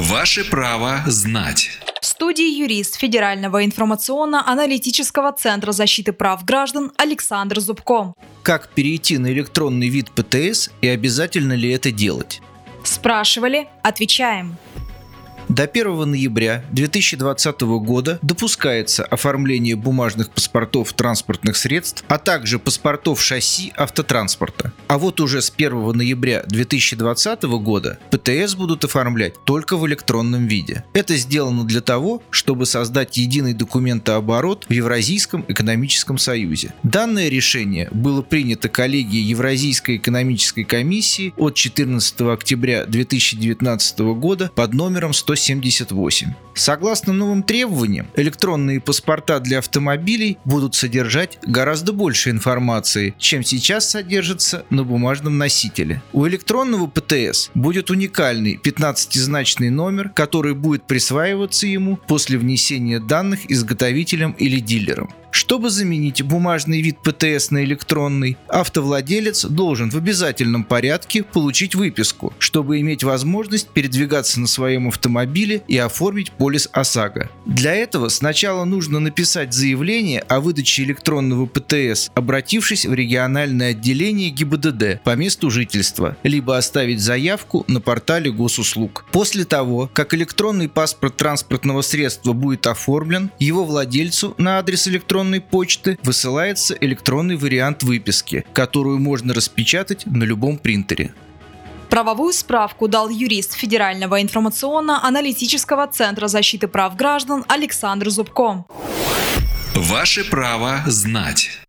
Ваше право знать. В студии юрист Федерального информационно-аналитического центра защиты прав граждан Александр Зубко. Как перейти на электронный вид ПТС и обязательно ли это делать? Спрашивали, отвечаем. До 1 ноября 2020 года допускается оформление бумажных паспортов транспортных средств, а также паспортов шасси автотранспорта. А вот уже с 1 ноября 2020 года ПТС будут оформлять только в электронном виде. Это сделано для того, чтобы создать единый документооборот в Евразийском экономическом союзе. Данное решение было принято коллегией Евразийской экономической комиссии от 14 октября 2019 года под номером 170 178. Согласно новым требованиям, электронные паспорта для автомобилей будут содержать гораздо больше информации, чем сейчас содержится на бумажном носителе. У электронного ПТС будет уникальный 15-значный номер, который будет присваиваться ему после внесения данных изготовителем или дилером. Чтобы заменить бумажный вид ПТС на электронный, автовладелец должен в обязательном порядке получить выписку, чтобы иметь возможность передвигаться на своем автомобиле и оформить полис ОСАГО. Для этого сначала нужно написать заявление о выдаче электронного ПТС, обратившись в региональное отделение ГИБДД по месту жительства, либо оставить заявку на портале госуслуг. После того, как электронный паспорт транспортного средства будет оформлен, его владельцу на адрес электронного электронной почты высылается электронный вариант выписки, которую можно распечатать на любом принтере. Правовую справку дал юрист Федерального информационно-аналитического центра защиты прав граждан Александр Зубко. Ваше право знать.